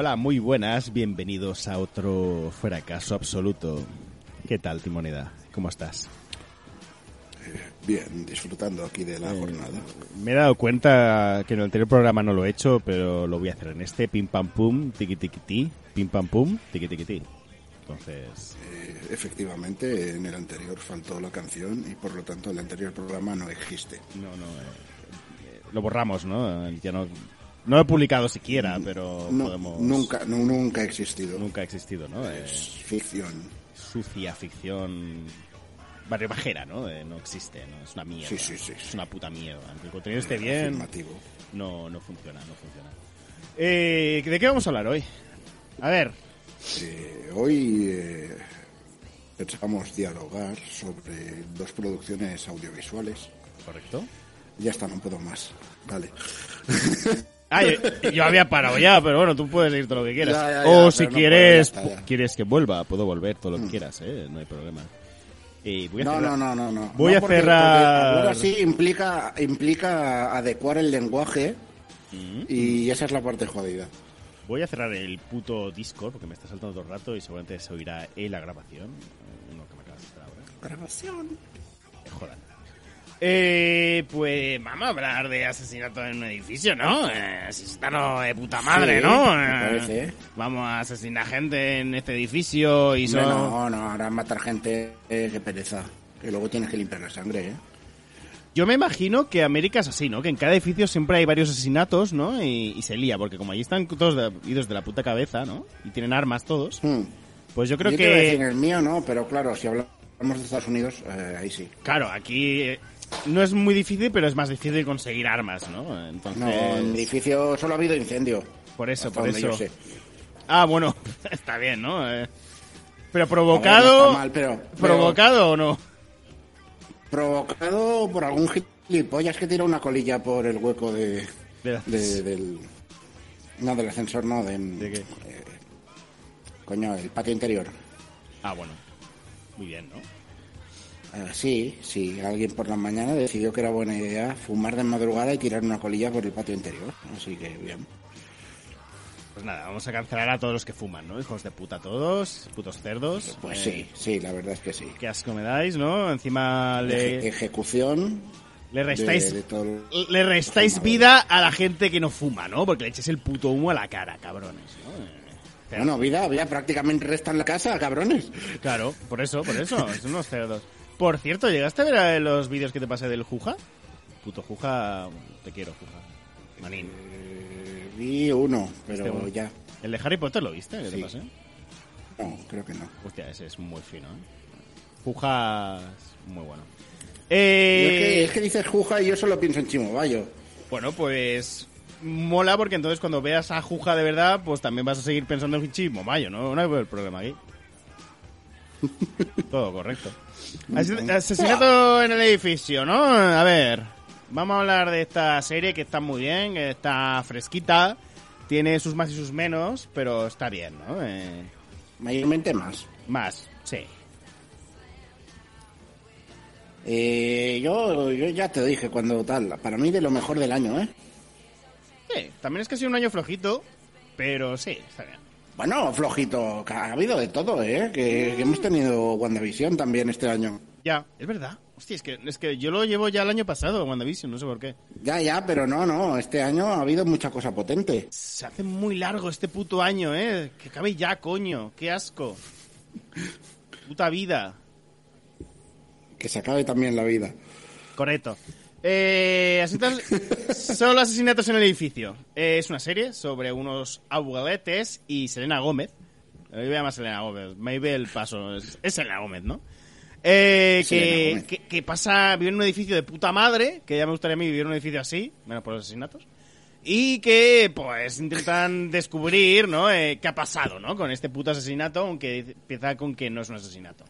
Hola, muy buenas, bienvenidos a otro fracaso absoluto. ¿Qué tal, Timoneda? ¿Cómo estás? Bien, disfrutando aquí de la jornada. Me he dado cuenta que en el anterior programa no lo he hecho, pero lo voy a hacer en este. Pim pam pum, tiqui tiqui ti, pim pam pum, tiqui tiqui ti. Entonces, Eh, efectivamente, en el anterior faltó la canción y por lo tanto el anterior programa no existe. no, no, eh, eh, lo borramos, ¿no? Ya no, no lo he publicado siquiera, pero No, podemos. Nunca, no, nunca ha existido. Nunca ha existido, ¿no? Eh, Es ficción. sucia ficción barrio bajera, ¿no? Eh, no existe, ¿no? Es una mierda. Sí, sí, sí, Es una puta mierda. Aunque el contenido esté bien, Afirmativo. no, no funciona, no funciona. Eh, ¿De qué vamos a hablar hoy? A ver, Eh, hoy eh, pensamos dialogar sobre dos producciones audiovisuales. ¿correcto? Ya está, no puedo más. Vale. Ah, yo, yo había parado ya, pero bueno, tú puedes ir todo lo que quieras. Ya, ya, ya, o si no puedo, quieres, está, quieres que vuelva, puedo volver todo lo que quieras, ¿eh? No hay problema. Voy a No, cerrar- no, no, no, no. Voy No, a porque- cerrar- porque Ahora sí implica, implica adecuar el lenguaje Mm. y esa es la parte jodida. Voy a cerrar el puto Discord porque me está saltando todo el rato y seguramente se oirá en la grabación. Eh, Uno que me acabas de ahora. Grabación. Jodan. Eh, pues vamos a hablar de asesinato en un edificio, ¿no? Eh, asesinato de puta madre, Sí, ¿no? me Eh, parece. Vamos a asesinar gente en este edificio y Hombre, son... No, no, ahora matar gente, eh, qué pereza. Que luego tienes que limpiar la sangre, ¿eh? Yo me imagino que América es así, ¿no? Que en cada edificio siempre hay varios asesinatos, ¿no? Y, y se lía, porque como allí están todos de- idos de la puta cabeza, ¿no? Y tienen armas todos, Hmm. pues yo creo Yo te iba a decir en que... el mío, no, pero claro, si hablamos de Estados Unidos, eh, ahí sí. Claro, aquí eh, no es muy difícil, pero es más difícil conseguir armas, ¿no? Entonces... No, en mi edificio solo ha habido incendio. Por eso, por yo eso. sé. Ah, bueno, está bien, ¿no? Eh, pero ver, no provocado... está mal, pero, pero ¿Provocado o no? provocado por algún gilipollas que tira una colilla por el hueco de, De del... No, del ascensor, no, de... ¿De qué? eh, coño, el patio interior. Ah, bueno. Muy bien, ¿no? Ah, sí, sí, alguien por la mañana decidió que era buena idea fumar de madrugada y tirar una colilla por el patio interior. Así que bien. Pues nada, vamos a cancelar a todos los que fuman, ¿no? Hijos de puta todos, putos cerdos. Pues Eh, sí, sí, la verdad es que sí. Qué asco me dais, ¿no? Encima Eje- le, ejecución. le restáis... de- de todo el- Le restáis vida a la gente que no fuma, ¿no? Porque le echáis el puto humo a la cara, cabrones, ¿no? Eh, pero- Bueno, vida, vida prácticamente resta en la casa, cabrones. Claro, por eso, por eso, son unos cerdos. Por cierto, ¿llegaste a ver los vídeos que te pasé del Juja? Puto Juja, te quiero, Juja. Manín. Eh, vi uno, pero Este uno. ya. ¿El de Harry Potter lo viste? ¿Qué te Sí. pasé? No, creo que no. Hostia, ese es muy fino, ¿eh? Juja es muy bueno. Y es, que, Eh, es que dices Juja y yo solo pienso en Chimobayo. Bueno, pues mola porque entonces cuando veas a Juja de verdad, pues también vas a seguir pensando en Chismo Mayo, ¿no? No hay problema aquí. Todo correcto. Ases- Asesinato en el edificio, ¿no? A ver, vamos a hablar de esta serie que está muy bien, que está fresquita, tiene sus más y sus menos, pero está bien, ¿no? Eh, Mayormente más. más, sí. Eh, yo, yo ya te dije cuando tal. Para mí de lo mejor del año, ¿eh? Sí, también es que ha sido un año flojito, pero sí, está bien. Bueno, flojito, ha habido de todo, ¿eh? Que, que hemos tenido WandaVision también este año. Ya, es verdad. Hostia, es que, es que yo lo llevo ya el año pasado, WandaVision, no sé por qué. Ya, ya, pero no, no, este año ha habido mucha cosa potente. Se hace muy largo este puto año, ¿eh? Que acabe ya, coño. Qué asco. Puta vida. Que se acabe también la vida. Correcto. Eh, los asesinatos en el edificio. Eh, es una serie sobre unos abueletes y Selena Gómez. Eh, voy a llamar Selena Gómez. Maybe el paso. Es, es Selena Gómez, ¿no? Eh, Selena que, Gómez. que, que pasa, vive en un edificio de puta madre, que ya me gustaría a mí vivir en un edificio así, menos por los asesinatos. Y que, pues, intentan descubrir, ¿no? Eh, qué ha pasado, ¿no? Con este puto asesinato, aunque empieza con que no es un asesinato.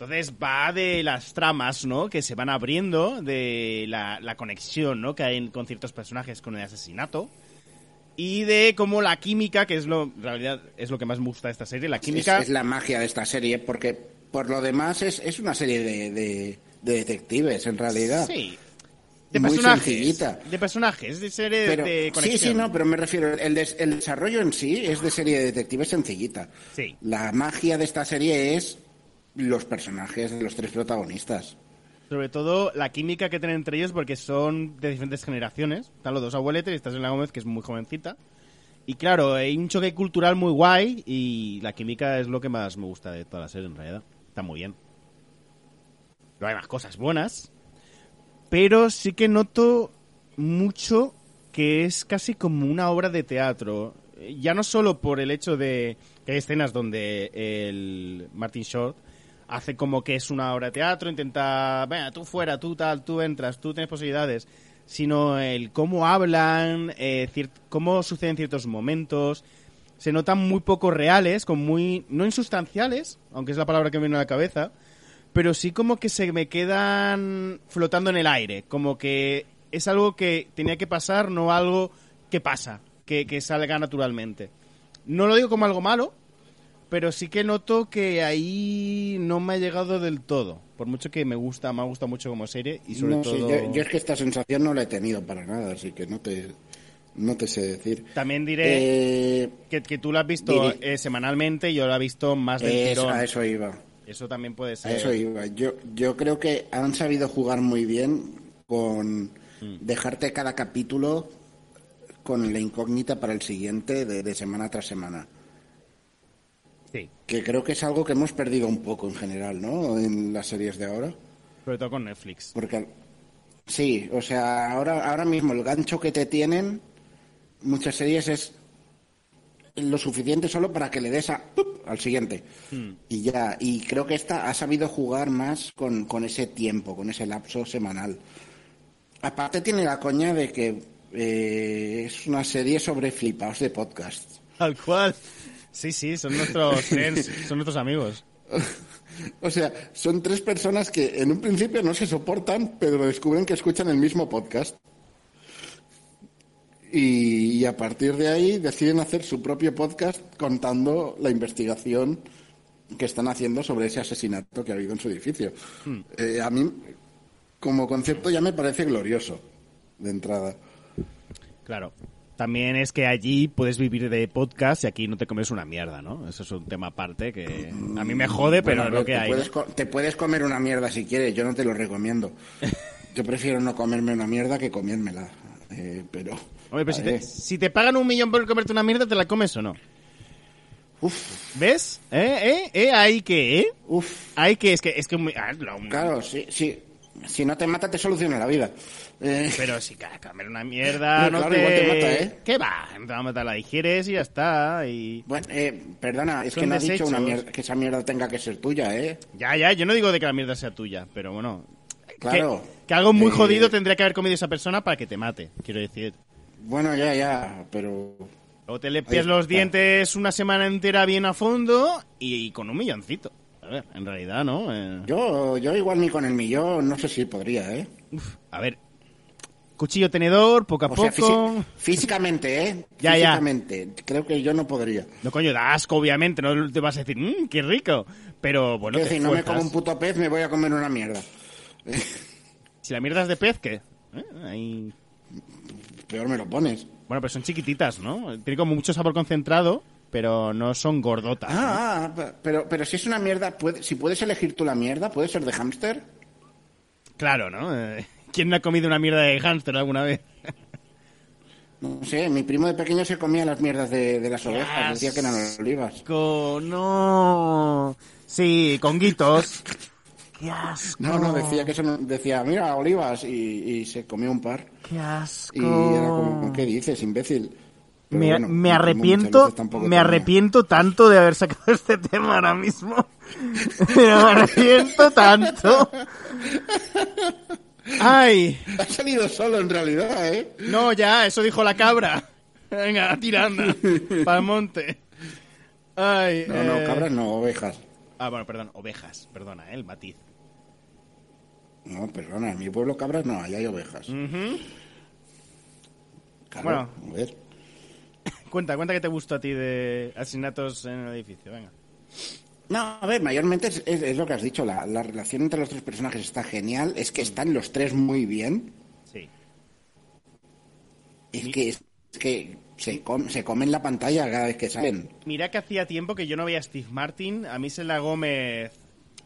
Entonces va de las tramas, ¿no? Que se van abriendo, de la, la conexión, ¿no? Que hay con ciertos personajes con el asesinato. Y de cómo la química, que es lo, en realidad, es lo que más me gusta de esta serie, la química... es la magia de esta serie, porque por lo demás es, es una serie de, de- de detectives, en realidad. Sí. De Muy personajes. sencillita. De personajes, de serie Pero, de sí, conexión. sí, no, pero me refiero, el, des- el desarrollo en sí es de serie de detectives sencillita. Sí. La magia de esta serie es los personajes de los tres protagonistas. Sobre todo la química que tienen entre ellos porque son de diferentes generaciones. Están los dos abueletes y está Selena Gómez, que es muy jovencita. Y claro, hay un choque cultural muy guay y la química es lo que más me gusta de toda la serie en realidad. Está muy bien. Pero hay más cosas buenas. Pero sí que noto mucho que es casi como una obra de teatro. Ya no solo por el hecho de que hay escenas donde el Martin Short hace como que es una obra de teatro, intenta, venga, tú fuera, tú tal, tú entras, tú tienes posibilidades, sino el cómo hablan, eh, cómo suceden ciertos momentos, se notan muy poco reales, como muy, no insustanciales, aunque es la palabra que me viene a la cabeza, pero sí como que se me quedan flotando en el aire, como que es algo que tenía que pasar, no algo que pasa, que, que salga naturalmente. No lo digo como algo malo, pero sí que noto que ahí no me ha llegado del todo. Por mucho que me gusta, me ha gustado mucho como serie y sobre No todo... yo, yo es que esta sensación no la he tenido para nada, así que no te, no te sé decir. También diré Eh, que, que tú la has visto diré- eh, semanalmente y yo la he visto más del es- a eso iba. Eso también puede A ser. eso iba. Yo, yo creo que han sabido jugar muy bien con dejarte cada capítulo con la incógnita para el siguiente de, de semana tras semana. Sí, Que creo que es algo que hemos perdido un poco en general, ¿no? En las series de ahora. sobre todo con Netflix. Porque sí, o sea, ahora, ahora mismo el gancho que te tienen muchas series es lo suficiente solo para que le des a, ¡pup! al siguiente. Y ya, y creo que esta ha sabido jugar más con, con ese tiempo, con ese lapso semanal. Aparte tiene la coña de que eh, es una serie sobre flipaos de podcast. Tal cual. Sí, sí, son nuestros friends, son nuestros amigos. O sea, son tres personas que en un principio no se soportan, pero descubren que escuchan el mismo podcast. Y, y a partir de ahí deciden hacer su propio podcast contando la investigación que están haciendo sobre ese asesinato que ha habido en su edificio. Eh, a mí, como concepto, ya me parece glorioso de entrada. Claro. También es que allí puedes vivir de podcast y aquí no te comes una mierda, ¿no? Eso es un tema aparte que a mí me jode, pero Bueno, es lo que te hay. Puedes, te puedes comer una mierda si quieres, yo no te lo recomiendo. Yo prefiero no comerme una mierda que comérmela. Eh, pero. Hombre, pero si te, si te pagan un millón por comerte una mierda, ¿te la comes o no? ¿Ves? ¿Eh? ¿Eh? ¿Eh? Hay que, ¿eh? Uf, Hay que, es que, es que, muy- ah, lo- claro, sí, sí. Si no te mata, te soluciona la vida. Eh, Pero si ca- comer una mierda No, no claro, te... igual te mata, ¿eh? ¿Qué va? No te va a matar, la digieres y ya está. Y... bueno, eh, perdona, es que no has dicho una mierda, que esa mierda tenga que ser tuya, ¿eh? Ya, ya, yo no digo de que la mierda sea tuya, pero bueno... Claro. Que, que algo muy Eh, jodido tendría que haber comido esa persona para que te mate, quiero decir. Bueno, ya, ya, pero. O te limpias los está. dientes una semana entera bien a fondo y, con un milloncito. A ver, en realidad, ¿no? Eh, Yo, yo igual ni con el millón, no sé si podría, ¿eh? uf, a ver, cuchillo tenedor, poco a O sea, poco... físicamente, ¿eh? Ya, ya. físicamente. Creo que yo no podría. No, coño, da asco, obviamente, no te vas a decir, mmm, qué rico. Pero bueno, decir, no me como un puto pez, me voy a comer una mierda. Si la mierda es de pez, ¿qué? ¿Eh? Ahí... Peor me lo pones. Bueno, pero son chiquititas, ¿no? Tiene como mucho sabor concentrado pero no son gordotas. ¿no? Ah, ah, pero, pero si es una mierda, puede- si puedes elegir tú la mierda, ¿puede ser de hámster? Claro, ¿no? Eh, ¿Quién no ha comido una mierda de hámster alguna vez? No sé, mi primo de pequeño se comía las mierdas de, de las ovejas, decía que eran olivas. Con... No... Sí, con guitos. Qué asco. No, no, decía que eso decía, mira, olivas, y, y se comió un par. Qué asco. Y era como, ¿qué dices, imbécil? Me, bueno, me arrepiento, me tenía. arrepiento tanto de haber sacado este tema ahora mismo. me arrepiento tanto. Ay, Ha salido solo en realidad, ¿eh? no, ya, eso dijo la cabra. Venga, tirando. Para el monte. Ay, No, no, eh, cabras no, ovejas. Ah, bueno, perdón, ovejas, perdona, eh, el matiz. No, perdona, en mi pueblo cabras no, allá hay ovejas. Claro, Bueno. a ver. Cuenta, cuenta que te gustó a ti de asesinatos en el edificio, venga. No, a ver, mayormente es, es- es lo que has dicho, la, la relación entre los tres personajes está genial, es que están los tres muy bien, Sí. es que, es que se, com- se comen la pantalla cada vez que salen. Mira que hacía tiempo que yo no veía a Steve Martin. A mí Selena Gómez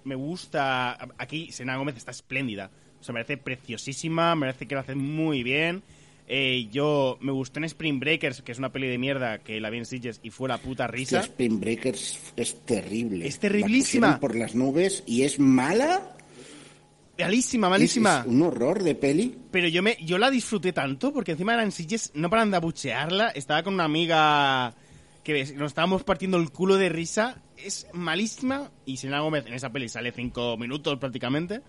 me gusta. Aquí Selena Gómez está espléndida. O sea, me parece preciosísima, me parece que lo hace muy bien. Eh, yo me gustó en Spring Breakers, que es una peli de mierda que la vi en Sitges y fue la puta risa. Spring Breakers es terrible. Es terriblísima. La por las nubes y es mala. Malísima, malísima. es un horror de peli. Pero yo me yo la disfruté tanto porque encima eran Sitges, no paran de abuchearla. Estaba con una amiga que nos estábamos partiendo el culo de risa. Es malísima y Selena Gómez en esa peli sale cinco minutos prácticamente.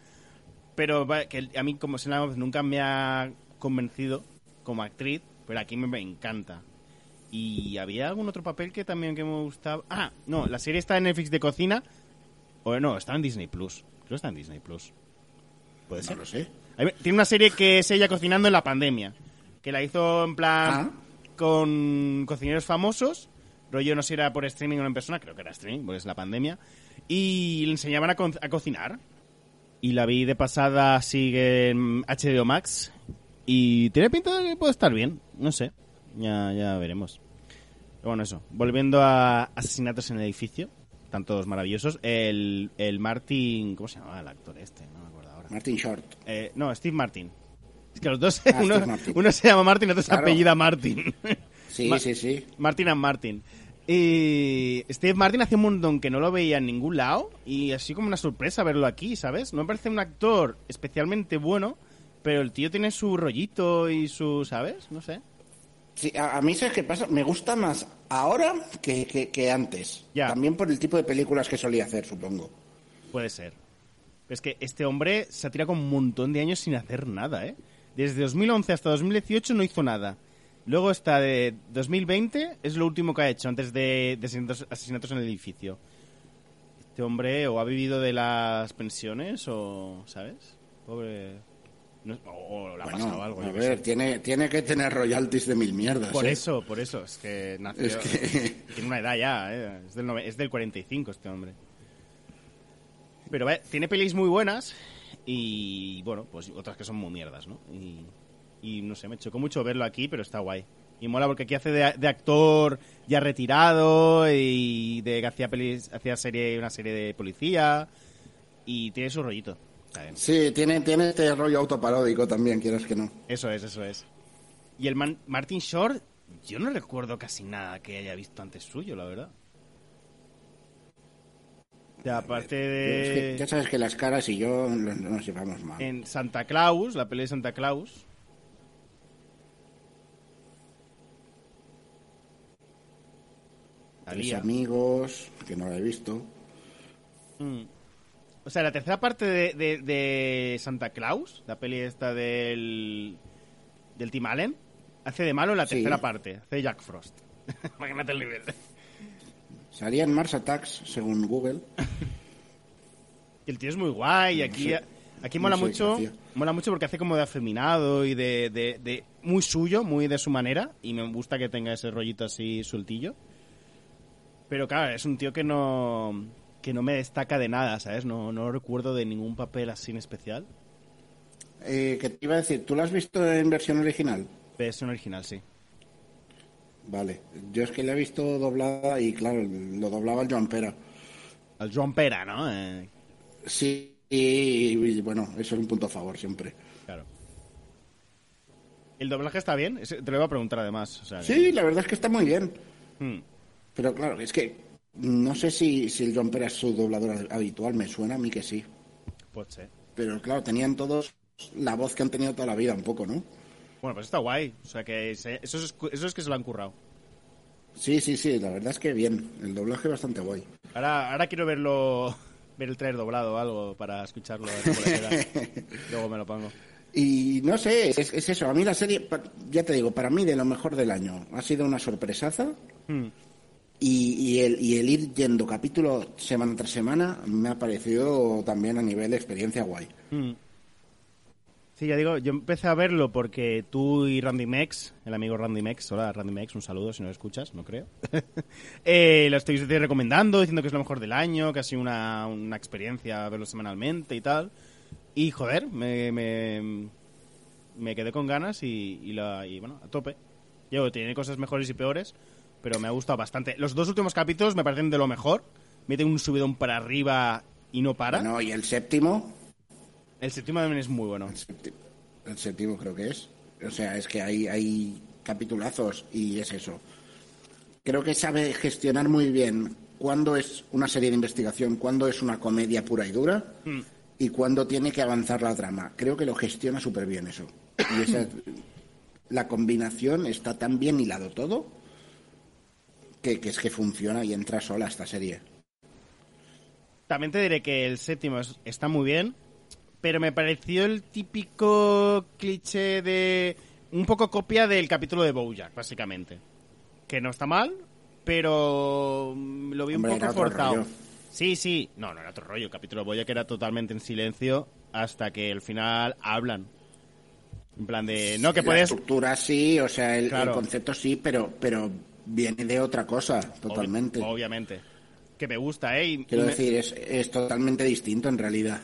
Pero va- que a mí como Selena Gómez nunca me ha convencido como actriz, pero aquí me, me encanta. Y había algún otro papel que también que me gustaba. Ah, no, la serie está en Netflix de cocina. O no, está en Disney Plus. Creo que está en Disney Plus. Puede No ser. lo sé. Tiene una serie que es ella cocinando en la pandemia. Que la hizo en plan Ah. con cocineros famosos. Rollo no sé si era por streaming o en persona, creo que era streaming, porque es la pandemia. Y le enseñaban a, co- a cocinar. Y la vi de pasada, sigue en HBO Max. Y tiene pinta de que puede estar bien. No sé. Ya, ya veremos. Pero bueno, eso. Volviendo a asesinatos en el edificio. Están todos maravillosos. El, el Martin... ¿Cómo se llamaba el actor este? No me acuerdo ahora. Martin Short. Eh, no, Steve Martin. Es que los dos, Ah, uno, uno se llama Martin y otro se Claro. apellida Martin. Sí, Ma- sí, sí. Martin and Martin. Y Steve Martin hacía un montón que no lo veía en ningún lado y así como una sorpresa verlo aquí, ¿sabes? No me parece un actor especialmente bueno, pero el tío tiene su rollito y su, ¿sabes? No sé. Sí, a, a mí, ¿sabes qué pasa? Me gusta más ahora que, que, que antes. Ya. También por el tipo de películas que solía hacer, supongo. Puede ser. Pero es que este hombre se ha tirado con un montón de años sin hacer nada, ¿eh? Desde 2011 hasta 2018 no hizo nada. Luego está de 2020, es lo último que ha hecho antes de, de asesinatos, asesinatos en el edificio. Este hombre o ha vivido de las pensiones o, ¿sabes? Pobre... no- o, ha Bueno, algo. a ver, sé. tiene, tiene que tener royalties de mil mierdas. Por ¿eh? eso, por eso. Es que nació... Es que- Tiene una edad ya, ¿eh? es, del es del 45 este hombre. Pero vaya, tiene pelis muy buenas y, bueno, pues otras que son muy mierdas, ¿no? Y, y no sé, me chocó mucho verlo aquí, pero está guay. Y mola porque aquí hace de, de actor ya retirado y de que hacía pelis, hacía serie, una serie de policía y tiene su rollito. Sí, tiene, tiene este rollo autoparódico también, quieras que no. Eso es, eso es. Y el man- Martin Short, yo no recuerdo casi nada que haya visto antes suyo, la verdad. O sea, aparte Es que de... ya sabes que las caras y yo no- no nos llevamos mal. En Santa Claus, la peli de Santa Claus. Salía. amigos, que no la he visto. O sea, la tercera parte de, de- de Santa Claus, la peli esta del, del Tim Allen, hace de malo en la Sí. tercera parte, hace Jack Frost. Imagínate el nivel. Salía en Mars Attacks, según Google. Y el tío es muy guay, y aquí, sé. aquí No mola sé, mucho, mola mucho porque hace como de afeminado y de, de, de muy suyo, muy de su manera, y me gusta que tenga ese rollito así sueltillo. Pero claro, es un tío que no que no me destaca de nada, ¿sabes? No, no recuerdo de ningún papel así en especial. Eh, que te iba a decir, ¿tú la has visto en versión original? Versión original, sí. Vale. Yo es que la he visto doblada y claro, lo doblaba el Joan Pera. Al Joan Pera, ¿no? Eh, Sí, y, y, bueno, eso es un punto a favor siempre. claro. ¿El doblaje está bien? Te lo iba a preguntar además. O sea, que- Sí, la verdad es que está muy bien. Hmm. Pero claro, es que no sé si, si el Joan Pera es su doblador habitual, me suena a mí que sí. Pot ser. Pero claro, tenían todos la voz que han tenido toda la vida, un poco, ¿no? Bueno, pues está guay. O sea que se- eso es, eso es que se lo han currado. Sí, sí, sí, la verdad es que bien. El doblaje bastante guay. Ahora, ahora quiero verlo, ver el trailer doblado o algo para escucharlo. Luego me lo pongo. Y no sé, es, es eso. A mí la serie, ya te digo, para mí de lo mejor del año. Ha sido una sorpresaza. Hmm. Y, y el, y el ir yendo capítulo semana tras semana me ha parecido también a nivel experiencia guay. Mm. Sí, ya digo, yo empecé a verlo porque tú y Randy Mex, el amigo Randy Mex, hola Randy Mex, un saludo si no lo escuchas, no creo. eh, lo estoy recomendando, diciendo que es lo mejor del año, que ha sido una, una experiencia verlo semanalmente y tal. Y joder, me, me, me quedé con ganas y, y, la, y bueno, a tope. Yo, tiene cosas mejores y peores, pero me ha gustado bastante. Los dos últimos capítulos me parecen de lo mejor. Mete un subidón para arriba y no para. Bueno, y el séptimo, El séptimo también es muy bueno. el séptimo, el séptimo creo que es. O sea, es que hay, hay capitulazos y es eso. Creo que sabe gestionar muy bien cuándo es una serie de investigación, cuándo es una comedia pura y dura y cuándo tiene que avanzar la trama. Creo que lo gestiona súper bien eso. Y esa, la combinación está tan bien hilado todo que, que es que funciona y entra sola esta serie. También te diré que el séptimo es- está muy bien, pero me pareció el típico cliché de... Un poco copia del capítulo de Bojack, básicamente. Que no está mal, pero mm, lo vi Hombre, un poco forzado. Sí, sí. No, no era otro rollo. El capítulo de Bojack era totalmente en silencio hasta que al final hablan. En plan de... No, que La puedes... estructura sí, o sea, el, el concepto sí, pero, pero viene de otra cosa, totalmente. Obvi- obviamente. Que me gusta, ¿eh? Y- Quiero y me- decir, es, es totalmente distinto en realidad.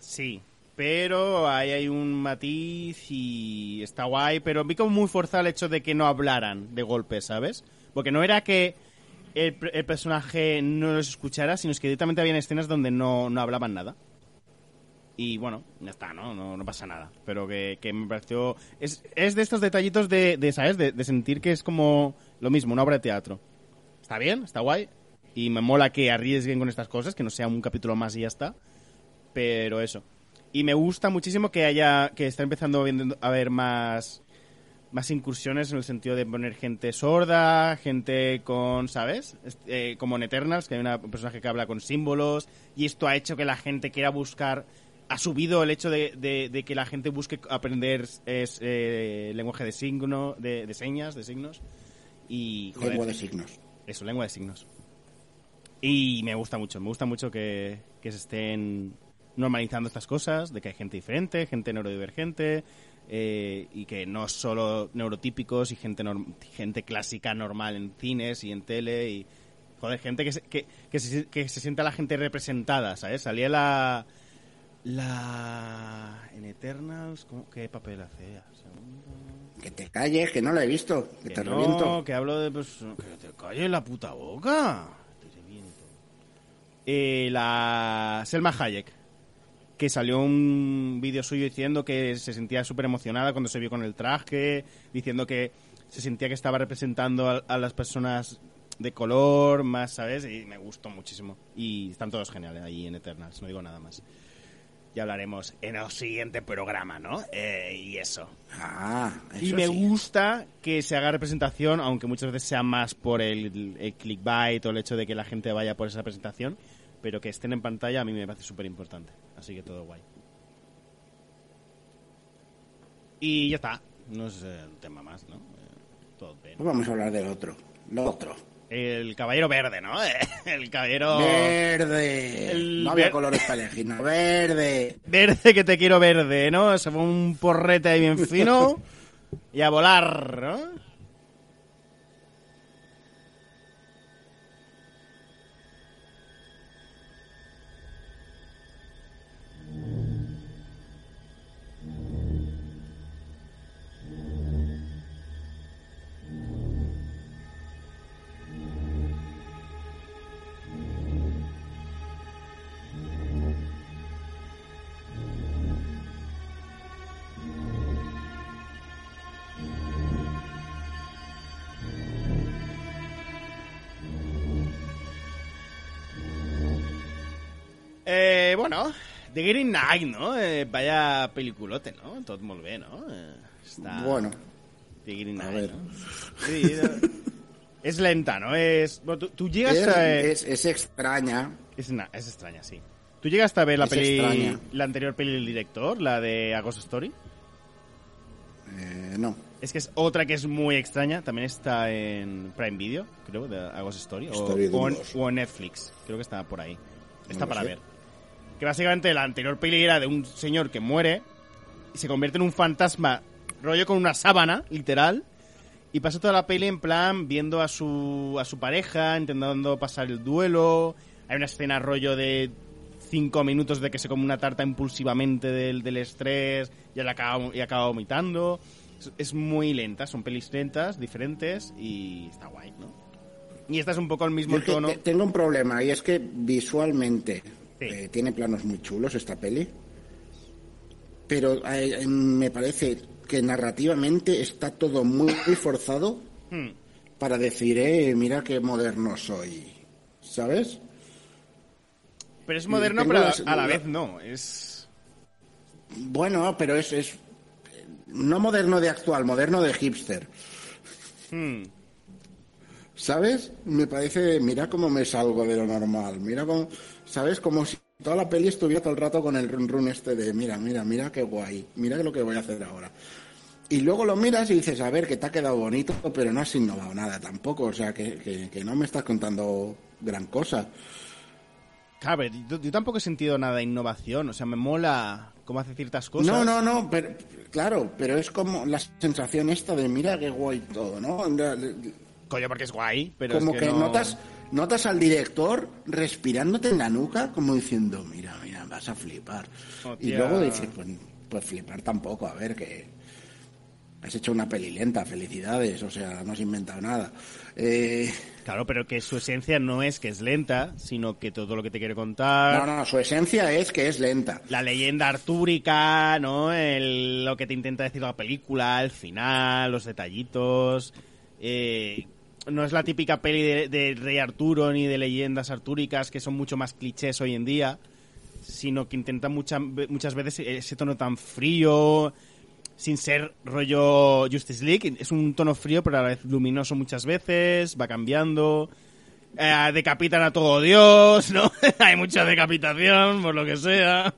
Sí, pero ahí hay un matiz y está guay, pero vi como muy forzado el hecho de que no hablaran de golpe, ¿sabes? Porque no era que el, el personaje no los escuchara, sino es que directamente habían escenas donde no, no hablaban nada. Y bueno, ya está, ¿no? No, no pasa nada. Pero que, que me pareció... Es, es de estos detallitos de, de ¿sabes? De, de sentir que es como lo mismo, una obra de teatro. Está bien, está guay. Y me mola que arriesguen con estas cosas, que no sea un capítulo más y ya está. Pero eso. Y me gusta muchísimo que haya, que está empezando a haber más, más incursiones en el sentido de poner gente sorda, gente con, ¿sabes? Eh, como en Eternals, que hay una- un personaje que habla con símbolos, y esto ha hecho que la gente quiera buscar, ha subido el hecho de, de- de que la gente busque aprender es, eh, lenguaje de signo, de señas, de signos, y joder, Lengua de signos. eso, lengua de signos. Y me gusta mucho, me gusta mucho que, que se estén normalizando estas cosas, de que hay gente diferente, gente neurodivergente, eh, y que no solo neurotípicos y gente gente clásica normal en cines y en tele, y joder, gente que se, que, que se, que se sienta la gente representada, ¿sabes? Salía la... La... En Eternals, ¿cómo- ¿qué papel hacía? Segundo. Que te calles, que no lo he visto, que, Que te no, reviento. que hablo de... Pues, que te calles la puta boca. Te reviento. Eh, la Selma Hayek, que salió un vídeo suyo diciendo que se sentía súper emocionada cuando se vio con el traje, diciendo que se sentía que estaba representando a, a las personas de color, más, ¿sabes? Y me gustó muchísimo. Y están todos geniales ahí en Eternals, no digo nada más. Ya hablaremos en el siguiente programa, ¿no? Eh, y eso. Ah, eso Y me sí. gusta que se haga representación, aunque muchas veces sea más por el, el clickbait o el hecho de que la gente vaya por esa presentación, pero que estén en pantalla a mí me parece súper importante. Así que todo guay. Y ya está. No es un tema más, ¿no? Eh, todo bien. Pues vamos a hablar del otro. Lo otro. El caballero verde, ¿no? El caballero Verde. El no había colores para elegir, no. Verde. verde que te quiero verde, ¿no? Se fue un porrete ahí bien fino y a volar, ¿no? Bueno, The Green Knight, no? Eh, vaya peliculote, no? Tot molt bé, no? Eh, està... Bueno, The Green a Knight, ver. ¿no? Sí, no. es lenta, ¿no? Es... Bueno, tú, tú llegas es, a... es, es extraña. Es, es extraña, sí. ¿Tú llegaste a ver la peli, extraña. la anterior peli del director, la de A Ghost Story? Eh, no. Es que es otra que es muy extraña, también está en Prime Video, creo, de A Ghost Story, o, Story de o en, dos. o en Netflix, creo que está por ahí. Está para sé. ver. Que básicamente la anterior peli era de un señor que muere y se convierte en un fantasma, rollo con una sábana, literal, y pasa toda la peli en plan viendo a su, a su pareja, intentando pasar el duelo. Hay una escena rollo de cinco minutos de que se come una tarta impulsivamente del, del estrés y, la acaba, y acaba vomitando. Es, es muy lenta, son pelis lentas, diferentes y está guay, ¿no? Y esta es un poco el mismo Yo tono. te- tengo un problema y es que visualmente Sí. eh, tiene planos muy chulos esta peli, pero eh, eh, me parece que narrativamente está todo muy, muy forzado Hmm. para decir, eh, mira qué moderno soy, ¿sabes? Pero es moderno, tengo pero a, la vez no. Es. Bueno, pero es, es no moderno de actual, moderno de hipster. Hmm. ¿Sabes? Me parece, mira cómo me salgo de lo normal, mira cómo, ¿sabes? Como si toda la peli estuviera todo el rato con el run run este de, mira, mira, mira qué guay, mira lo que voy a hacer ahora. Y luego lo miras y dices, a ver, que te ha quedado bonito, pero no has innovado nada tampoco, o sea, que, que, que no me estás contando gran cosa. Claro, pero yo, yo tampoco he sentido nada de innovación. O sea, me mola cómo hace ciertas cosas. No, no, no, pero, claro, pero es como la sensación esta de, mira qué guay todo, ¿no? Coño, porque es guay, pero como es que, que, no- notas notas al director respirándote en la nuca como diciendo mira mira vas a flipar y luego dices pues, pues flipar tampoco a ver que has hecho una peli lenta felicidades o sea no has inventado nada Eh, Claro, pero que su esencia no es que es lenta, sino que todo lo que te quiere contar... no no su esencia es que es lenta La leyenda artúrica, ¿no? El- lo que te intenta decir la película, el final, los detallitos. eh, no es la típica peli de, Rey Arturo ni de leyendas artúricas que son mucho más clichés hoy en día, sino que intenta mucha- muchas veces ese tono tan frío, sin ser rollo Justice League. Es un tono frío, pero a la vez luminoso muchas veces, va cambiando. Eh, decapitan a todo Dios, ¿no? Hay mucha decapitación, por lo que sea.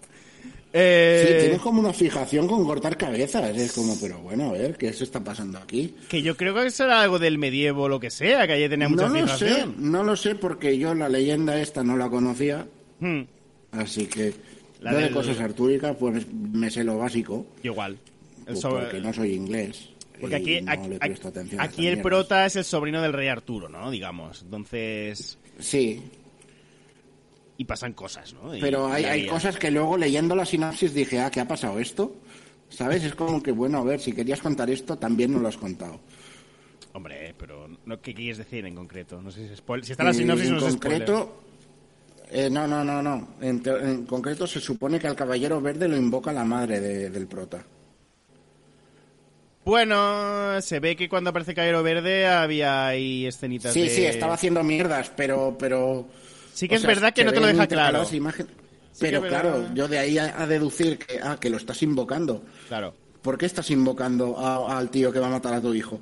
Eh, sí tienes como una fijación con cortar cabezas es como pero bueno a ver qué se está pasando aquí Que yo creo que será algo del medievo o lo que sea, que allí tenía mucha no lo sé fijación. no lo sé porque yo la leyenda esta no la conocía Hmm, Así que La yo de cosas artúricas, pues me sé lo básico, igual. Pues, sobre- porque no soy inglés. porque y aquí, no aquí, aquí estas el mierdas. prota es el sobrino del rey Arturo, ¿no? Digamos. Entonces... Sí, Y pasan cosas, ¿no? Y- pero hay, cosas que luego leyendo la sinopsis dije, ah, ¿qué ha pasado esto? ¿Sabes? Es como que, bueno, a ver, si querías contar esto, también no lo has contado. Hombre, pero no, ¿qué quieres decir en concreto? No sé si es spoiler. Si está la Y sinopsis, en no concreto, eh, no, no, no, no. En, concreto se supone que al caballero verde lo invoca la madre de- del prota. Bueno, se ve que cuando aparece Caballero Verde había ahí escenitas Sí, de... sí, estaba haciendo mierdas, pero, pero Sí que O es sea, verdad que no te lo deja claro. imagen- Sí Pero claro, verdad. yo de ahí a, a deducir que, ah, que lo estás invocando. Claro. ¿Por qué estás invocando a- al tío que va a matar a tu hijo?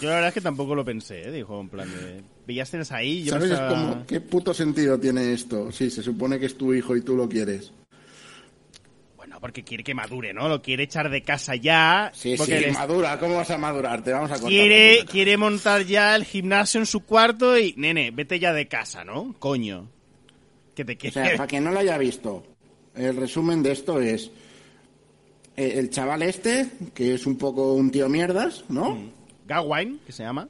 Yo la verdad es que tampoco lo pensé, ¿eh? Dijo, en plan de... Escenas ahí, yo ¿Sabes? pensaba- Es como, ¿qué puto sentido tiene esto? Sí, se supone que es tu hijo y tú lo quieres. Porque quiere que madure, ¿no? Lo quiere echar de casa ya. Sí, porque sí, les- madura. ¿Cómo vas a madurar? Te vamos a contar. quiere, quiere montar ya el gimnasio en su cuarto y... Nene, vete ya de casa, ¿no? Coño. Que te O quiere... sea, para quien no lo haya visto, el resumen de esto es eh, el chaval este, que es un poco un tío mierdas, ¿no? Gawain, que se llama.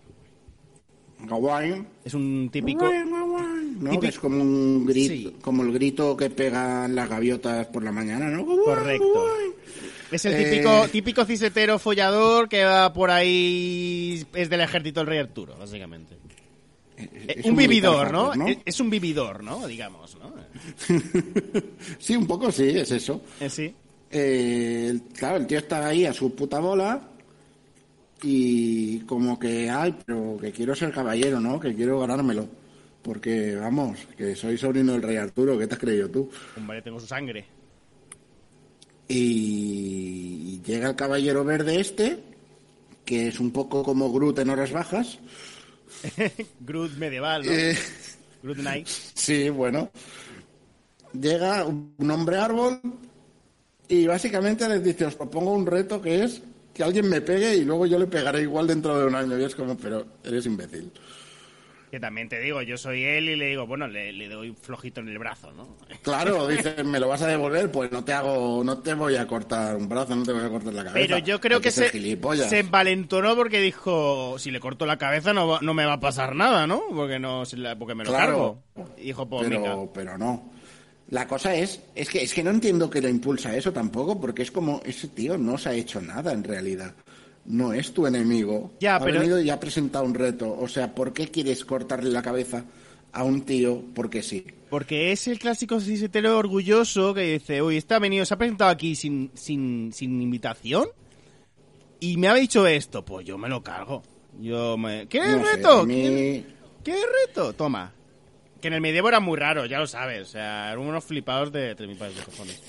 Gawain. Es un típico... Gawain, Gawain, ¿no? Típico- Que es como un grito, Sí. como el grito que pegan las gaviotas por la mañana, ¿no? Correcto. Es el Eh, típico, típico cisetero follador que va por ahí... Es del ejército del rey Arturo, básicamente. Eh, Es un vividor, ¿no? ¿no? Es- un vividor, ¿no? Digamos, ¿no? sí, un poco sí, es eso. Eh, sí. Eh, claro, el tío está ahí a su puta bola y como que, ay, pero que quiero ser caballero, ¿no? Que quiero ganármelo. Porque, vamos, que soy sobrino del rey Arturo, ¿qué te has creído tú? Hombre, tengo su sangre. Y llega el caballero verde este, que es un poco como Groot en horas bajas. Groot medieval, ¿no? Eh, Groot Knight. sí, bueno. Llega un hombre árbol y básicamente les dice, os propongo un reto que es que alguien me pegue y luego yo le pegaré igual dentro de un año. Y es como, pero eres imbécil. Que también te digo, yo soy él y le digo, bueno, le, le doy un flojito en el brazo, ¿no? Claro, dice, me lo vas a devolver, pues no te hago, no te voy a cortar un brazo, no te voy a cortar la cabeza. Pero yo creo que, ser se, se envalentonó porque dijo, si le corto la cabeza no, no me va a pasar nada, ¿no? Porque no porque me lo Claro. cargo. Hijo, pues mica. pero, pero no. La cosa es, es que, es que no entiendo que lo impulsa eso tampoco, porque es como, ese tío no se ha hecho nada en realidad. No es tu enemigo. Ya, ha pero- venido y ha presentado un reto. O sea, ¿por qué quieres cortarle la cabeza a un tío porque sí? Porque es el clásico cisetero orgulloso que dice, uy, este ha venido, se ha presentado aquí sin, sin, sin invitación y me ha dicho esto, pues yo me lo cargo. Yo me... ¿Qué No sé, reto? mí- ¿Qué, qué reto? Toma. Que en el medievo era muy raro, ya lo sabes. O sea, eran unos flipados de tres mil pares de cojones.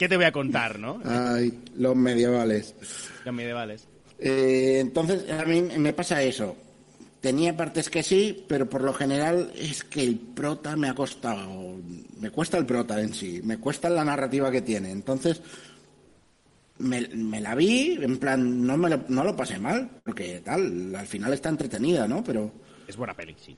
¿Qué te voy a contar, no? Ay, los medievales. Los medievales. Eh, entonces, a mí me pasa eso. Tenía partes que sí, pero por lo general es que el prota me ha costado. Me cuesta el prota en sí, me cuesta la narrativa que tiene. Entonces, me, me la vi, en plan, no, me lo, no lo pasé mal, porque tal, al final está entretenida, ¿no? Pero Es buena peli, sí.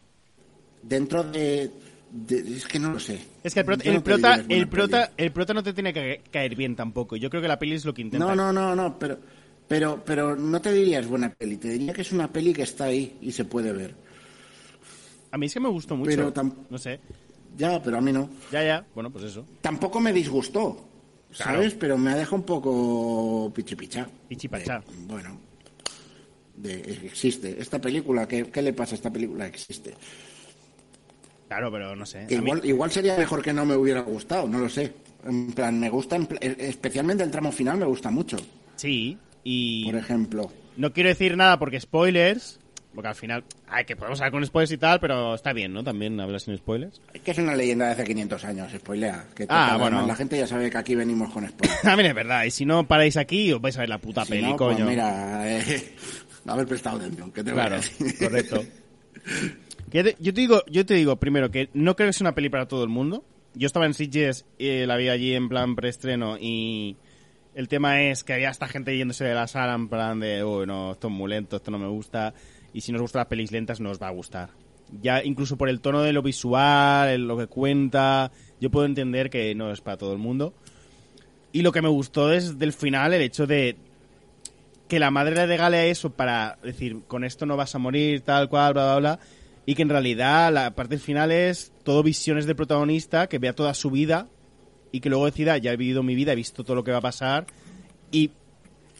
dentro de. De- es que no lo sé. Es que el prota, no el prota, el prota, el prota no te tiene que caer bien tampoco. Yo creo que la peli es lo que intenta. No, no, no, no, pero, pero, pero no te diría es buena peli, te diría que es una peli que está ahí y se puede ver. A mí es que me gustó mucho. Pero No sé. Ya, pero a mí no. Ya, ya. Bueno, pues eso. Tampoco me disgustó, Claro. ¿sabes? Pero me ha dejado un poco pichipicha. Pichipachá. Bueno, de, existe. Esta película, ¿qué, ¿qué le pasa a esta película? Existe. Claro, pero no sé. Que A mí- igual, igual sería mejor que no me hubiera gustado, no lo sé. En plan, me gusta, pl- especialmente el tramo final me gusta mucho, Sí. Y por ejemplo. no quiero decir nada porque spoilers. Porque al final, ay, que podemos hablar con spoilers y tal, pero está bien, ¿no? También hablar sin spoilers. Es que es una leyenda de hace 500 años, spoilea. Que Ah, bueno. La gente ya sabe que aquí venimos con spoilers. También es verdad. Y si no paráis aquí, os vais a ver la puta Si peli, no, pues coño. mira, eh, haber prestado atención. ¿qué te voy a Claro, correcto. Yo te digo, yo te digo primero que no creo que sea una peli para todo el mundo. Yo estaba en Sitges y la vi allí en plan preestreno y el tema es que había esta gente yéndose de la sala en plan de, uy, no, esto es muy lento, esto no me gusta. Y si nos gustan las pelis lentas, no os va a gustar. Ya incluso por el tono de lo visual, lo que cuenta, yo puedo entender que no es para todo el mundo. Y lo que me gustó desde el final, el hecho de que la madre le regale eso para decir, con esto no vas a morir, tal cual, bla, bla, bla. Y que en realidad la parte final es todo visiones del protagonista, que vea toda su vida y que luego decida, ya he vivido mi vida, he visto todo lo que va a pasar y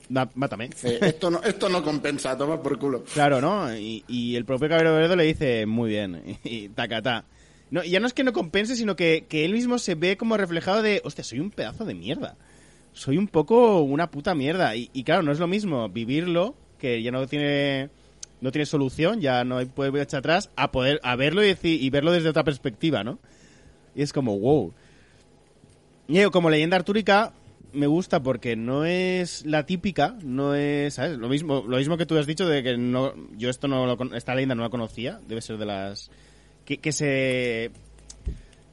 mátame. Eh, esto, no, esto no compensa, toma por culo. Claro, ¿no? Y, y el propio Caballero Verde le dice, muy bien, y tacatá. No, ya no es que no compense, sino que, que él mismo se ve como reflejado de, hostia, soy un pedazo de mierda. Soy un poco una puta mierda. Y, y claro, no es lo mismo vivirlo, que ya no tiene no tiene solución, ya no hay puede echar atrás, a poder a verlo y, decir, y verlo desde otra perspectiva, ¿no? Y es como, wow. Y como leyenda artúrica, me gusta porque no es la típica, no es, ¿sabes? Lo mismo, lo mismo que tú has dicho de que no, yo esto no lo, esta leyenda no la conocía, debe ser de las que, que se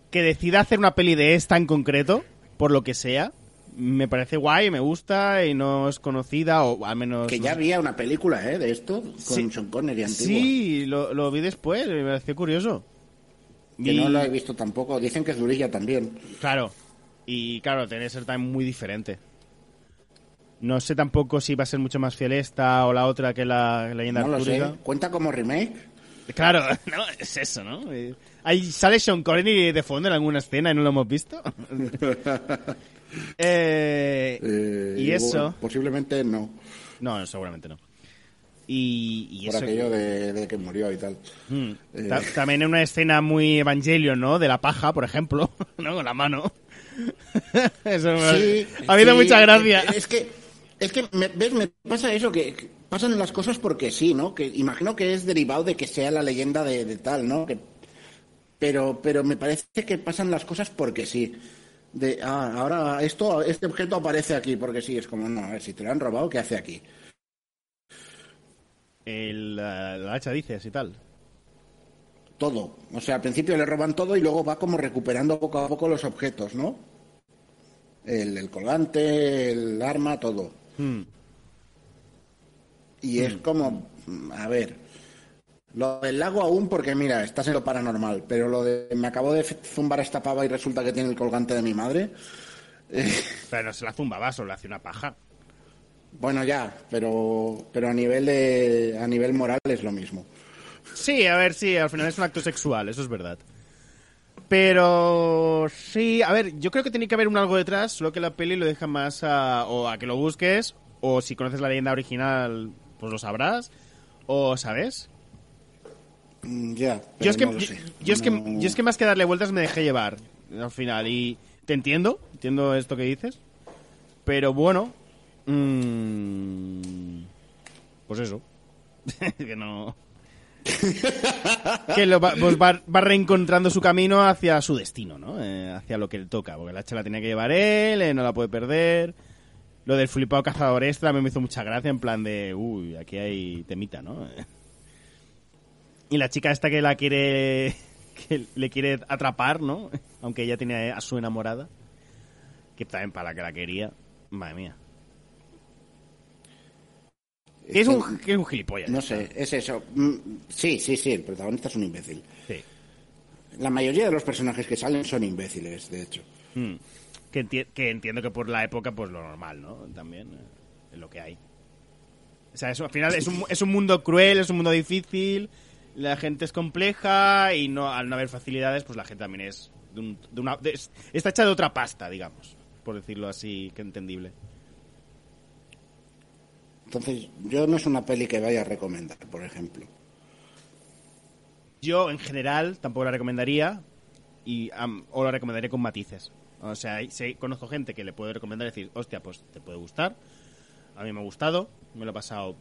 que decida hacer una peli de esta en concreto, por lo que sea, me parece guay, me gusta y no es conocida o al menos Que ya había una película, ¿eh? De esto, con Sí. Sean Connery antigua. Sí, lo, lo vi después, me pareció curioso. Que Y- no lo he visto tampoco. Dicen que es durilla también. Claro. Y claro, tiene que ser también muy diferente. No sé tampoco si va a ser mucho más fiel esta o la otra que la leyenda No lo sé. ¿Cuenta como remake? Claro, no, es eso, ¿no? Eh, Ahí sale Sean Connery de fondo en alguna escena y no lo hemos visto. Eh, Eh, y eso. bueno, posiblemente no. No, seguramente no. Y, y Por eso. aquello de, de que murió y tal. Mm. Eh. Ta- También en una escena muy Evangelion, ¿no? De la paja, por ejemplo, ¿no? Con la mano. Eso Sí, ha habido sí, mucha gracia. Es que, es que me, ¿ves? me pasa eso, que que pasan las cosas porque sí, ¿no? Que imagino que es derivado de que sea la leyenda de, de tal, ¿no? Que pero, pero me parece que pasan las cosas porque sí. De, ah, ahora esto, este objeto aparece aquí porque sí, es como, no, a ver, si te lo han robado, ¿qué hace aquí? El, la, la hacha dices y tal. Todo. O sea, al principio le roban todo y luego va como recuperando poco a poco los objetos, ¿no? El, el colgante, el arma, todo. Hmm. Y es como, a ver, lo del lago aún porque mira, estás en lo paranormal, pero lo de me acabo de zumbar esta pava y resulta que tiene el colgante de mi madre. eh, Pero no se la zumbaba, solo le hace una paja. bueno, ya, pero pero a nivel de a nivel moral es lo mismo. Sí, a ver, sí, al final es un acto sexual, eso es verdad. Pero sí, a ver, yo creo que tiene que haber un algo detrás, solo que la peli lo deja más a, o a que lo busques, o si conoces la leyenda original, pues lo sabrás, o sabes. Mm, Ya. Yo es, que, no yo, es que, yo es que más que darle vueltas me dejé llevar al final y te entiendo, entiendo esto que dices, pero bueno, mm, pues eso, que no... que lo va, pues va, va reencontrando su camino hacia su destino, ¿no? Eh, hacia lo que le toca, porque la hacha la tenía que llevar él, eh, no la puede perder. Lo del flipado cazador este también me hizo mucha gracia, en plan de, uy, aquí hay temita, ¿no? Y la chica esta que la quiere. que le quiere atrapar, ¿no? Aunque ella tiene a su enamorada. Que también para la que la quería. Madre mía. Que es un, que es un gilipollas. No sé, es eso. Mm, Sí, sí, sí, el protagonista es un imbécil. Sí. La mayoría de los personajes que salen son imbéciles, de hecho. Mm. Que, enti- que entiendo que por la época, pues lo normal, ¿no? También. eh, Es lo que hay. O sea, eso, al final es un, es un mundo cruel, es un mundo difícil. La gente es compleja y no al no haber facilidades, pues la gente también es. De un- de una, de- es- está hecha de otra pasta, digamos. Por decirlo así, que entendible. Entonces, yo no es una peli que vaya a recomendar, por ejemplo. Yo, en general, tampoco la recomendaría. Y, am, o la recomendaría con matices. O sea, sí, conozco gente que le puede recomendar y decir, hostia, pues te puede gustar. A mí me ha gustado, me lo he pasado.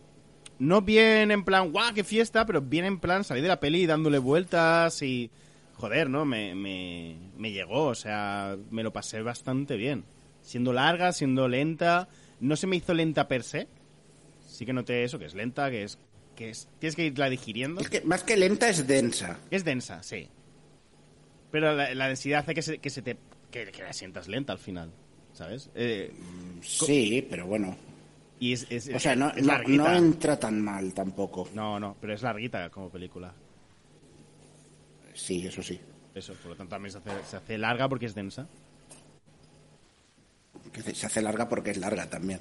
No bien en plan, guau, qué fiesta, pero bien en plan salir de la peli dándole vueltas y. Joder, ¿no? Me, me, me llegó, o sea, me lo pasé bastante bien. Siendo larga, siendo lenta. No se me hizo lenta per se. Sí que noté eso, que es lenta, que es. que es Tienes que irla digiriendo. Es que más que lenta es densa. Es densa, sí. Pero la, la densidad hace que se, que se te. Que, que la sientas lenta al final. ¿Sabes? Eh, Sí, pero bueno. Y es, es- O sea, no, es no, larguita. no entra tan mal tampoco. No, no, pero es larguita como película. Sí, eso sí. Eso, por lo tanto también se hace, se hace larga porque es densa. Se hace larga porque es larga también.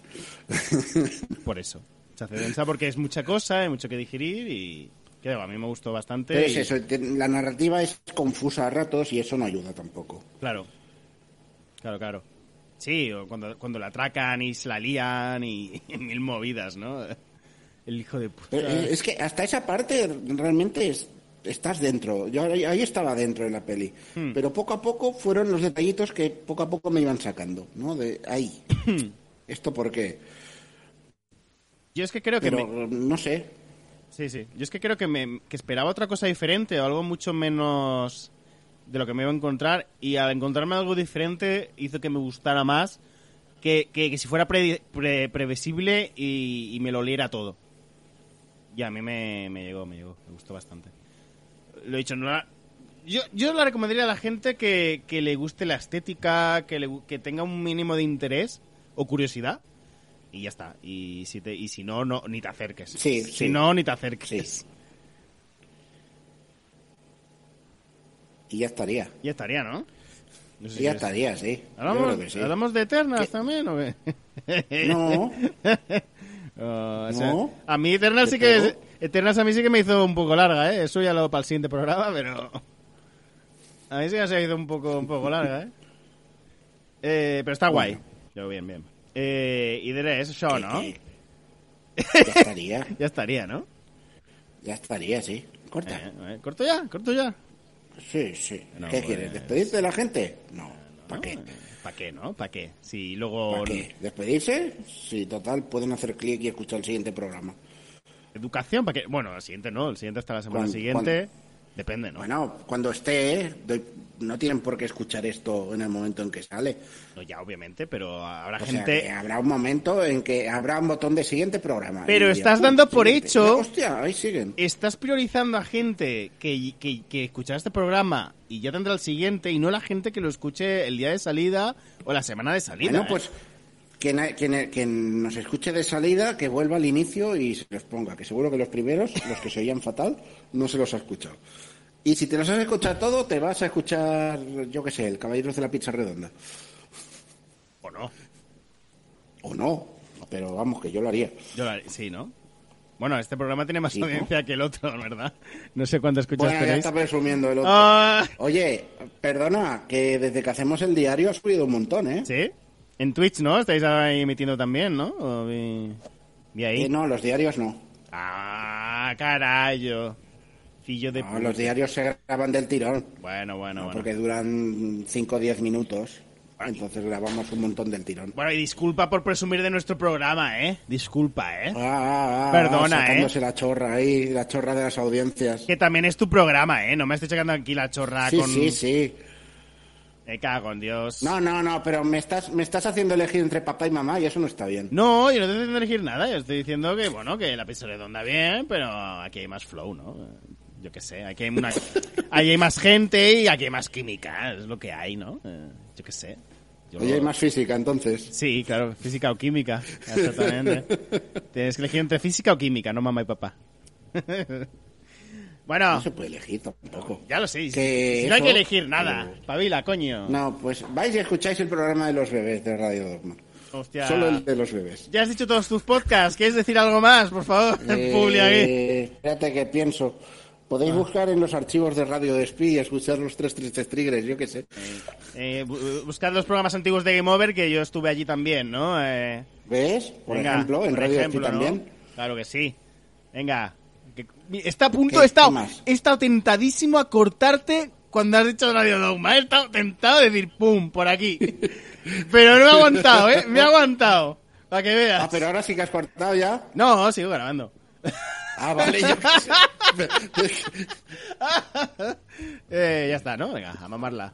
Por eso. Se hace densa porque es mucha cosa, hay mucho que digerir y. Que digo, a mí me gustó bastante. Pero es eso, la narrativa es confusa a ratos y eso no ayuda tampoco. Claro. Claro, claro. Sí, o cuando, cuando la atracan y se la lían y, mil movidas, ¿no? El hijo de puta. Pero, eh, es que hasta esa parte realmente es- estás dentro. Yo ahí, ahí estaba dentro de la peli. Hmm. Pero poco a poco fueron los detallitos que poco a poco me iban sacando, ¿no? De ahí. Hmm. ¿Esto por qué? Yo es que creo que Pero me- no sé. Sí, sí. Yo es que creo que, me, que esperaba otra cosa diferente o algo mucho menos de lo que me iba a encontrar y al encontrarme algo diferente hizo que me gustara más que, que, que si fuera pre- pre- previsible y, y me lo oliera todo. Y a mí me, me llegó, me llegó, me gustó bastante. Lo he dicho, no la- yo, yo la recomendaría a la gente que, que le guste la estética, que, le que tenga un mínimo de interés o curiosidad. Y ya está. Y si, te, y si no, no, ni te acerques. Sí, Si sí. no, ni te acerques. Sí. Y ya estaría. Ya estaría, ¿no? No sé si Y ya estaría, sí. ¿Hablamos, sí. ¿Hablamos de Eternals ¿Qué? también o qué? No, Oh, o sea, No. a mí Eternals sí ¿De que... todo? Eternals a mí sí que me hizo un poco larga, ¿eh? Eso ya lo para el siguiente programa, pero... A mí sí que se hizo un poco, un poco larga, ¿eh? Eh, pero está guay. Yo, bien, bien. Eh, y de eso, show, ¿no? que- ya estaría. Ya estaría, ¿no? Ya estaría, sí. Corta. Eh, eh, corto ya, corto ya. Sí, sí. No, ¿Qué pues- quieres? ¿Despedirte de la gente? No. ¿Para qué? ¿Para qué, no? ¿Para qué? Si luego... ¿Para qué? ¿Despedirse? Sí, total, pueden hacer clic y escuchar el siguiente programa. ¿Educación? ¿Para qué? Bueno, el siguiente no, el siguiente hasta la semana ¿Cuándo- siguiente. Depende, ¿no? Bueno, cuando esté, doy- no tienen por qué escuchar esto en el momento en que sale. No, ya, obviamente, pero habrá O gente... habrá un momento en que habrá un botón de siguiente programa. Pero estás dando por siguiente. hecho- Ya, hostia, ahí siguen. Estás priorizando a gente que, que, que escuchará este programa y ya tendrá el siguiente y no la gente que lo escuche el día de salida o la semana de salida. Bueno, ¿eh? pues quien, quien, quien nos escuche de salida, que vuelva al inicio y se los ponga, que seguro que los primeros, los que se oían fatal, no se los ha escuchado. Y si te los has escuchado todo, te vas a escuchar, yo qué sé, el Caballeros de la Pizza Redonda. ¿O no? O no, pero vamos, que yo lo haría. Yo la- sí, ¿no? Bueno, este programa tiene más Sí, ¿no? audiencia que el otro, ¿verdad? No sé cuánto escuchas Bueno, ya está presumiendo el otro. Ah, Oye, perdona, que desde que hacemos el diario ha subido un montón, ¿eh? ¿Sí? En Twitch, ¿no? Estáis ahí emitiendo también, ¿no? ¿O vi, vi ahí? Eh, no, los diarios no. Ah, carayo. Fillo de No, los diarios se graban del tirón. Bueno, bueno, bueno. Porque duran 5 o 10 minutos. Entonces grabamos un montón del tirón. Bueno, y disculpa por presumir de nuestro programa, ¿eh? Disculpa, ¿eh? Ah, ah, ah, Perdona, sacándose la chorra ahí, la chorra de las audiencias. Que también es tu programa, ¿eh? No me estoy checando aquí la chorra Sí, con... sí, sí. Me cago en Dios. No, no, no, pero me estás, me estás haciendo elegir entre papá y mamá y eso no está bien. No, yo no estoy diciendo elegir nada. Yo estoy diciendo que, bueno, que la pizza redonda bien, pero aquí hay más flow, ¿no? Yo qué sé, aquí hay, una... ahí hay más gente y aquí hay más química. Es lo que hay, ¿no? Eh, Yo qué sé. Yo- Oye, hay más física entonces. Sí, claro, física o química. Exactamente. Tienes que elegir entre física o química, no mamá y papá. bueno, No se puede elegir tampoco. ya lo sé. Que si no hay que elegir nada. Pavila, coño. No, pues vais y escucháis el programa de los bebés de Radio Dogma. Hostia. Solo el de los bebés. Ya has dicho todos tus podcasts. ¿Quieres decir algo más, por favor? Eh, Publi aquí. espérate que pienso. Podéis buscar en los archivos de Radio Despí y escuchar los tres tristes tigres, yo qué sé. Eh, bu- buscad los programas antiguos de Game Over, que yo estuve allí también, ¿no? Eh, ¿Ves? Por venga, ejemplo, en por Radio ejemplo, Despí ¿no? también. Claro que sí. Venga. Está a punto, he estado, he estado tentadísimo a cortarte cuando has dicho Radio Dogma. He estado tentado a decir pum, por aquí. Pero no me he aguantado, ¿eh? Me he aguantado. Para que veas. Ah, pero ahora sí que has cortado ya. No, sigo grabando. Ah, vale, yo. Eh, ya está, ¿no? Venga, a mamarla.